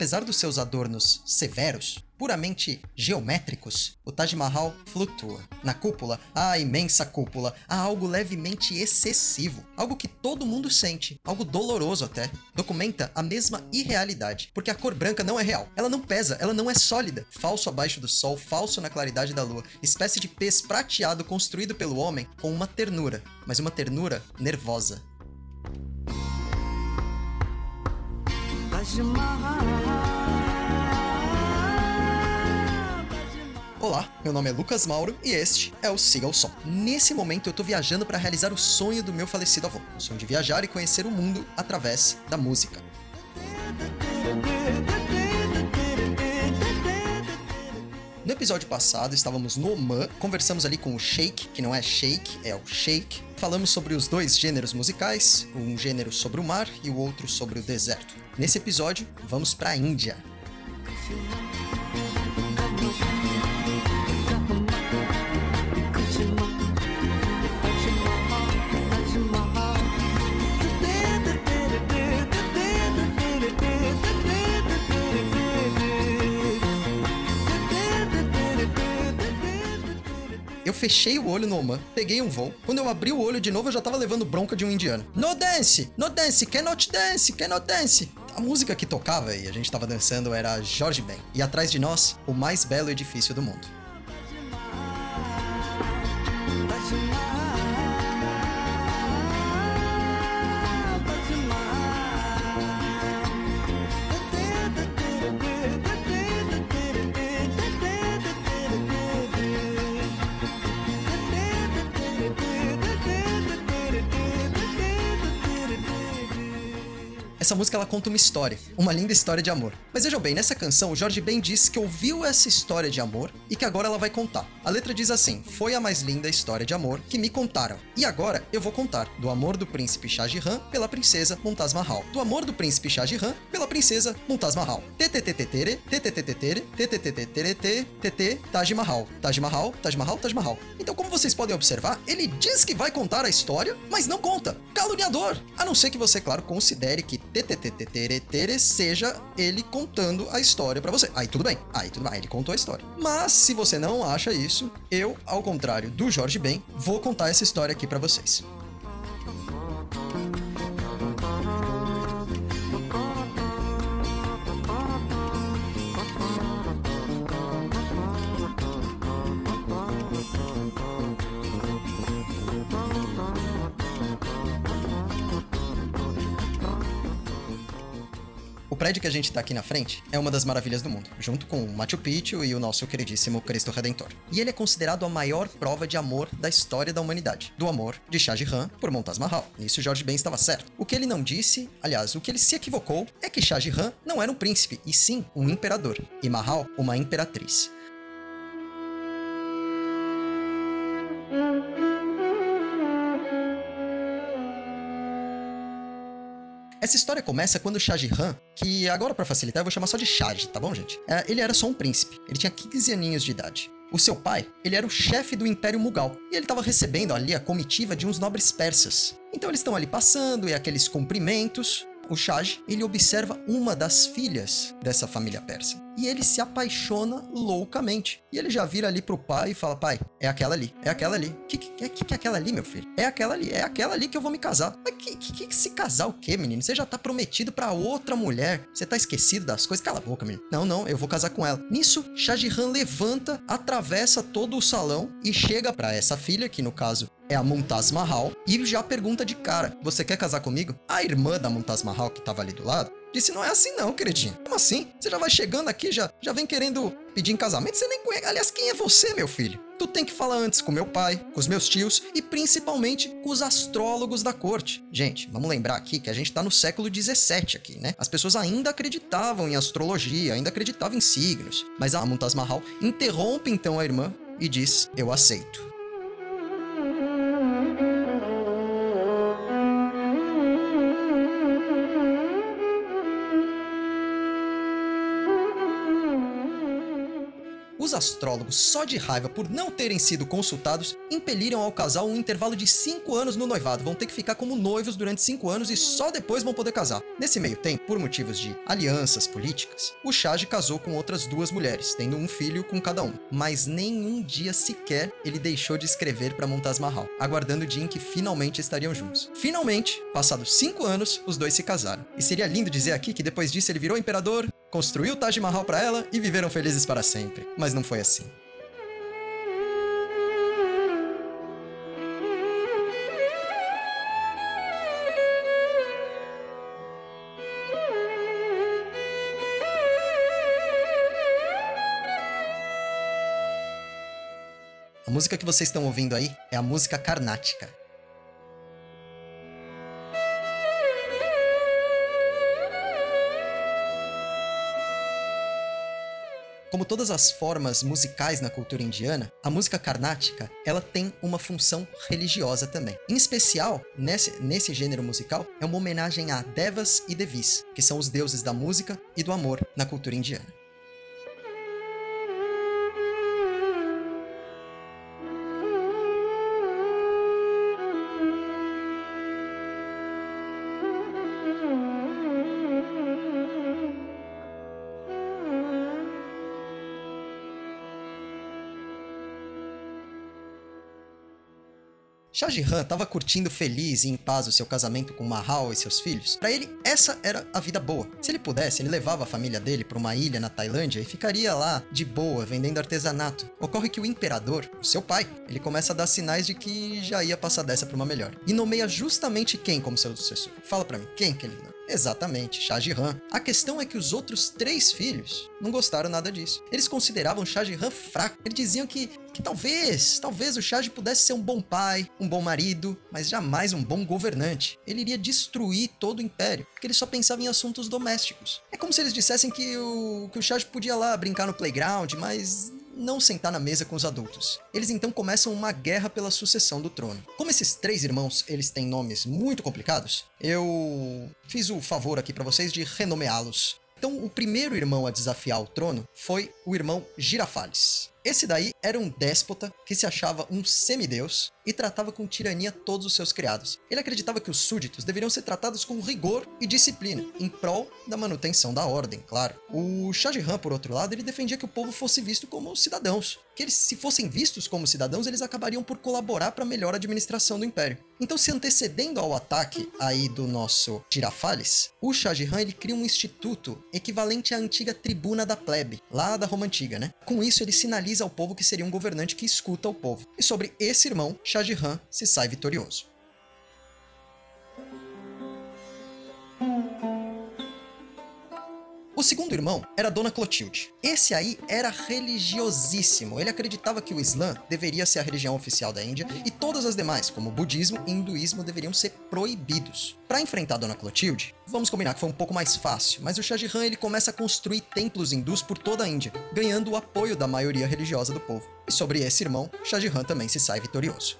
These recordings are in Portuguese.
Apesar dos seus adornos severos, puramente geométricos, o Taj Mahal flutua. Na cúpula, a imensa cúpula, há algo levemente excessivo, algo que todo mundo sente, algo doloroso até. Documenta a mesma irrealidade, porque a cor branca não é real. Ela não pesa, ela não é sólida. Falso abaixo do sol, falso na claridade da lua, espécie de pez prateado construído pelo homem com uma ternura, mas uma ternura nervosa. Taj Mahal Olá, meu nome é Lucas Mauro e este é o Siga o Som. Nesse momento eu tô viajando para realizar o sonho do meu falecido avô, o sonho de viajar e conhecer o mundo através da música. No episódio passado, estávamos no Oman, conversamos ali com o Sheik, que não é Shake, é o Sheik. Falamos sobre os dois gêneros musicais, um gênero sobre o mar e o outro sobre o deserto. Nesse episódio, vamos para a Índia. Eu fechei o olho no Oman, peguei um voo. Quando eu abri o olho de novo, eu já tava levando bronca de um indiano. No dance! No dance! Cannot dance! Cannot dance! A música que tocava e a gente tava dançando era Jorge Ben. E atrás de nós, o mais belo edifício do mundo. Essa música ela conta uma história, uma linda história de amor. Mas vejam bem, nessa canção o Jorge Ben diz que ouviu essa história de amor e que agora ela vai contar. A letra diz assim: Foi a mais linda história de amor que me contaram. E agora eu vou contar do amor do príncipe Shah Jahan pela princesa Mumtaz Mahal. Do amor do príncipe Shah Jahan pela princesa Mumtaz Mahal. TTTTTere, TTTTTere, TTTTTere, TT, Taj Mahal. Taj Mahal, Taj Mahal, Taj Mahal. Então, como vocês podem observar, ele diz que vai contar a história, mas não conta. Caluniador! A não ser que você, claro, considere que seja ele contando a história para você. Aí tudo bem. Aí tudo bem. Ele contou a história. Mas se você não acha isso, eu, ao contrário do Jorge Ben, vou contar essa história aqui para vocês. Prédio que a gente tá aqui na frente é uma das maravilhas do mundo, junto com o Machu Picchu e o nosso queridíssimo Cristo Redentor. E ele é considerado a maior prova de amor da história da humanidade, do amor de Shah Jahan por Montaz Mahal. Nisso Jorge Ben estava certo. O que ele não disse, aliás, o que ele se equivocou, é que Shah Jahan não era um príncipe, e sim um imperador, e Mahal uma imperatriz. Essa história começa quando Shah Jahan, que agora para facilitar eu vou chamar só de Shah, tá bom, gente? É, ele era só um príncipe. Ele tinha 15 aninhos de idade. O seu pai, ele era o chefe do Império Mughal, e ele estava recebendo ali a comitiva de uns nobres persas. Então eles estão ali passando e aqueles cumprimentos, o Shaj, ele observa uma das filhas dessa família persa. E ele se apaixona loucamente. E ele já vira ali pro pai e fala: Pai, é aquela ali, é aquela ali. Que, que, que, que é aquela ali, meu filho? É aquela ali, é aquela ali que eu vou me casar. Mas que, que, que se casar o quê, menino? Você já tá prometido para outra mulher. Você tá esquecido das coisas? Cala a boca, menino. Não, não, eu vou casar com ela. Nisso, Shah levanta, atravessa todo o salão e chega para essa filha, que no caso é a Muntaz Mahal, e já pergunta de cara: Você quer casar comigo? A irmã da Muntaz Mahal, que tava ali do lado, disse: Não é assim, não, queridinho. Como assim? Você já vai chegando aqui, já, já vem querendo pedir em casamento? Você nem conhece. Aliás, quem é você, meu filho? Tu tem que falar antes com meu pai, com os meus tios e principalmente com os astrólogos da corte. Gente, vamos lembrar aqui que a gente tá no século 17 aqui, né? As pessoas ainda acreditavam em astrologia, ainda acreditavam em signos. Mas a Muntaz Mahal interrompe então a irmã e diz: Eu aceito. Astrólogos, só de raiva por não terem sido consultados, impeliram ao casal um intervalo de 5 anos no noivado. Vão ter que ficar como noivos durante 5 anos e só depois vão poder casar. Nesse meio tempo, por motivos de alianças políticas, o Shah casou com outras duas mulheres, tendo um filho com cada um. Mas nenhum dia sequer ele deixou de escrever para Montaz Mahal, aguardando o dia em que finalmente estariam juntos. Finalmente, passados 5 anos, os dois se casaram. E seria lindo dizer aqui que depois disso ele virou imperador, construiu Taj Mahal para ela e viveram felizes para sempre. Mas não foi assim. A música que vocês estão ouvindo aí é a música Karnática. Como todas as formas musicais na cultura indiana, a música carnática ela tem uma função religiosa também. Em especial, nesse, nesse gênero musical, é uma homenagem a Devas e Devis, que são os deuses da música e do amor na cultura indiana. Shah Jahan estava curtindo feliz e em paz o seu casamento com Mahal e seus filhos. Para ele, essa era a vida boa. Se ele pudesse, ele levava a família dele para uma ilha na Tailândia e ficaria lá de boa, vendendo artesanato. Ocorre que o imperador, o seu pai, ele começa a dar sinais de que já ia passar dessa para uma melhor. E nomeia justamente quem como seu sucessor. Fala para mim, quem que ele? Exatamente, Shah Jahan. A questão é que os outros três filhos não gostaram nada disso. Eles consideravam Shah Jahan fraco. Eles diziam que, que talvez, talvez o Shah pudesse ser um bom pai, um bom marido, mas jamais um bom governante. Ele iria destruir todo o império, porque ele só pensava em assuntos domésticos. É como se eles dissessem que o, que o Shah podia lá brincar no playground, mas não sentar na mesa com os adultos. Eles então começam uma guerra pela sucessão do trono. Como esses três irmãos, eles têm nomes muito complicados, eu fiz o favor aqui para vocês de renomeá-los. Então, o primeiro irmão a desafiar o trono foi o irmão Girafales. Esse daí era um déspota que se achava um semideus e tratava com tirania todos os seus criados. Ele acreditava que os súditos deveriam ser tratados com rigor e disciplina, em prol da manutenção da ordem, claro. O Shah Jahan, por outro lado, ele defendia que o povo fosse visto como cidadãos, que eles, se fossem vistos como cidadãos, eles acabariam por colaborar para a melhor administração do império. Então, se antecedendo ao ataque aí do nosso Girafales, o Shah Jahan ele cria um instituto equivalente à antiga tribuna da plebe, lá da Roma Antiga, né? Com isso, ele sinaliza ao povo que seria um governante que escuta o povo. E sobre esse irmão, Shah Jahan se sai vitorioso. O segundo irmão era Dona Clotilde. Esse aí era religiosíssimo. Ele acreditava que o Islã deveria ser a religião oficial da Índia e todas as demais, como o budismo e hinduísmo, deveriam ser proibidos. Para enfrentar Dona Clotilde, vamos combinar que foi um pouco mais fácil, mas o Shah Jahan ele começa a construir templos hindus por toda a Índia, ganhando o apoio da maioria religiosa do povo. E sobre esse irmão, Shah Jahan também se sai vitorioso.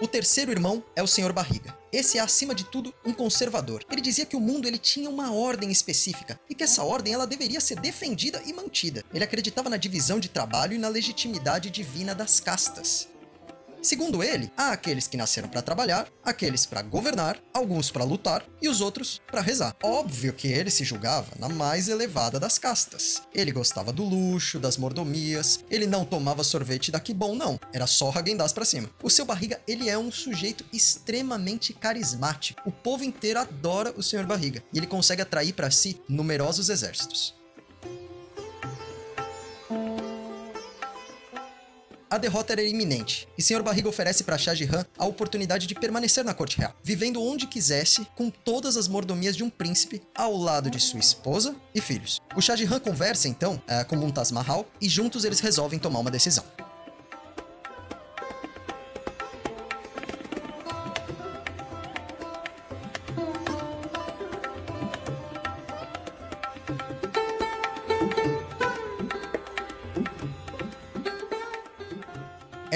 O terceiro irmão é o Senhor Barriga. Esse é, acima de tudo, um conservador. Ele dizia que o mundo ele tinha uma ordem específica e que essa ordem ela deveria ser defendida e mantida. Ele acreditava na divisão de trabalho e na legitimidade divina das castas. Segundo ele, há aqueles que nasceram para trabalhar, aqueles para governar, alguns para lutar e os outros para rezar. Óbvio que ele se julgava na mais elevada das castas. Ele gostava do luxo, das mordomias, ele não tomava sorvete daqui bom não, era só Häagen-Dazs para cima. O seu barriga, ele é um sujeito extremamente carismático. O povo inteiro adora o senhor barriga e ele consegue atrair para si numerosos exércitos. A derrota era iminente, e Sr. Barriga oferece para Shah Jahan a oportunidade de permanecer na corte real, vivendo onde quisesse, com todas as mordomias de um príncipe, ao lado de sua esposa e filhos. O Shah Jahan conversa então é, com Mumtaz Mahal e juntos eles resolvem tomar uma decisão.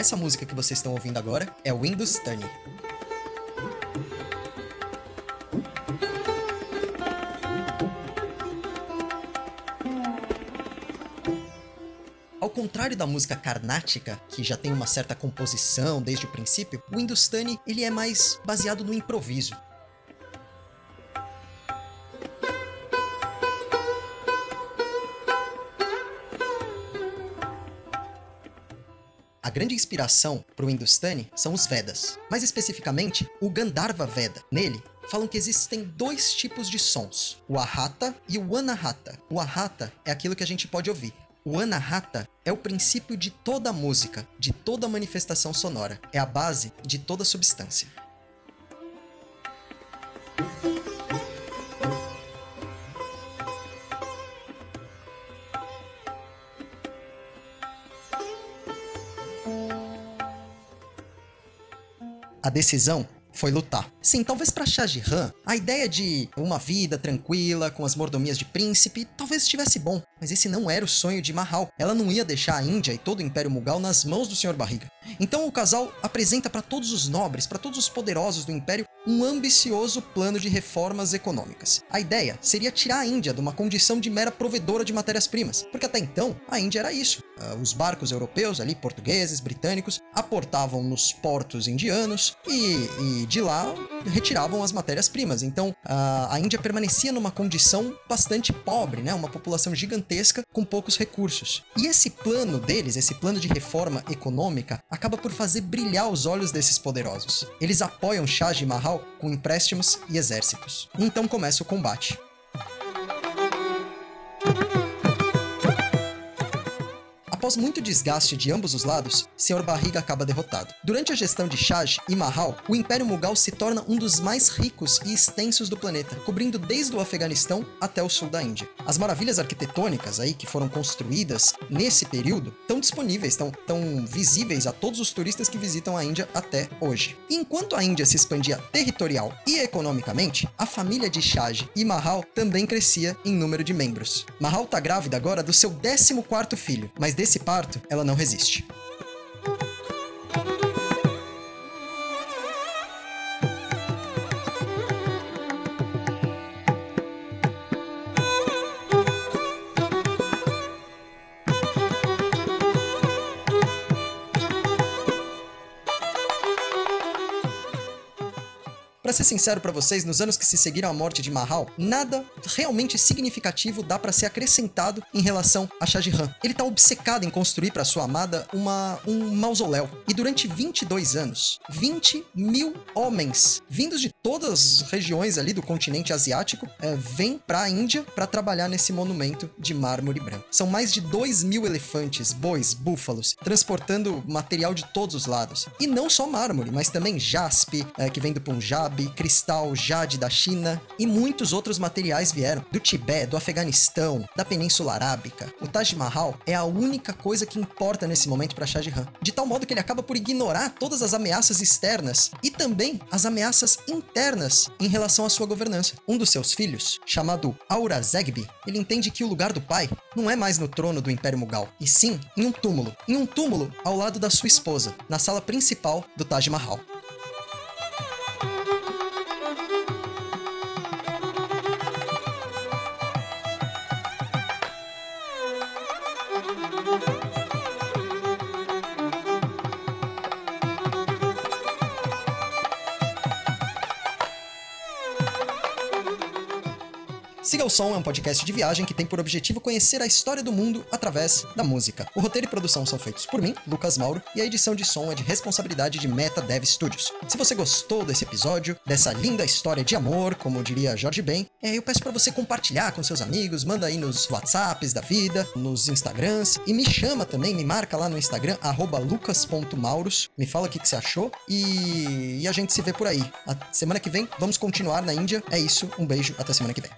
Essa música que vocês estão ouvindo agora é Windows Tunny. Ao contrário da música carnática, que já tem uma certa composição desde o princípio, o Hindustani ele é mais baseado no improviso. Grande inspiração para o Hindustani são os Vedas, mais especificamente o Gandharva Veda. Nele, falam que existem dois tipos de sons, o Ahata e o Anahata. O Ahata é aquilo que a gente pode ouvir. O Anahata é o princípio de toda música, de toda manifestação sonora. É a base de toda substância. Decisão foi lutar. Sim, talvez para Shah a ideia de uma vida tranquila, com as mordomias de príncipe, talvez estivesse bom. Mas esse não era o sonho de Mahal. Ela não ia deixar a Índia e todo o Império Mughal nas mãos do Sr. Barriga. Então o casal apresenta para todos os nobres, para todos os poderosos do Império, um ambicioso plano de reformas econômicas. A ideia seria tirar a Índia de uma condição de mera provedora de matérias-primas, porque até então a Índia era isso. Uh, os barcos europeus, ali portugueses, britânicos, aportavam nos portos indianos e, e de lá retiravam as matérias-primas. Então a Índia permanecia numa condição bastante pobre, né? uma população gigantesca com poucos recursos. E esse plano deles, esse plano de reforma econômica, acaba por fazer brilhar os olhos desses poderosos. Eles apoiam Shah Mahal com empréstimos e exércitos. Então começa o combate. Após muito desgaste de ambos os lados, Sr. Barriga acaba derrotado. Durante a gestão de Shah e Mahal, o Império Mughal se torna um dos mais ricos e extensos do planeta, cobrindo desde o Afeganistão até o sul da Índia. As maravilhas arquitetônicas aí que foram construídas nesse período estão disponíveis, estão tão visíveis a todos os turistas que visitam a Índia até hoje. Enquanto a Índia se expandia territorial e economicamente, a família de Shah e Mahal também crescia em número de membros. Mahal está grávida agora do seu 14º filho, mas desse parto ela não resiste. Para ser sincero para vocês, nos anos que se seguiram à morte de Mahal, nada realmente significativo dá para ser acrescentado em relação a Shah Jahan. Ele tá obcecado em construir para sua amada uma, um mausoléu. E durante 22 anos, 20 mil homens vindos de todas as regiões ali do continente asiático é, vêm para a Índia para trabalhar nesse monumento de mármore branco. São mais de 2 mil elefantes, bois, búfalos, transportando material de todos os lados. E não só mármore, mas também jaspe, é, que vem do Punjab, cristal, jade da China e muitos outros materiais vieram do Tibete, do Afeganistão, da Península Arábica. O Taj Mahal é a única coisa que importa nesse momento para Shah Jahan, de tal modo que ele acaba por ignorar todas as ameaças externas e também as ameaças internas em relação à sua governança. Um dos seus filhos, chamado Aurangzeb, ele entende que o lugar do pai não é mais no trono do Império Mughal, e sim em um túmulo, em um túmulo ao lado da sua esposa, na sala principal do Taj Mahal. Siga o Som é um podcast de viagem que tem por objetivo conhecer a história do mundo através da música. O roteiro e produção são feitos por mim, Lucas Mauro, e a edição de som é de responsabilidade de Meta Dev Studios. Se você gostou desse episódio, dessa linda história de amor, como diria Jorge Ben, é, eu peço para você compartilhar com seus amigos, manda aí nos WhatsApps da vida, nos Instagrams, e me chama também, me marca lá no Instagram, lucas.mauros, me fala o que, que você achou, e... e a gente se vê por aí. A semana que vem, vamos continuar na Índia. É isso, um beijo, até semana que vem.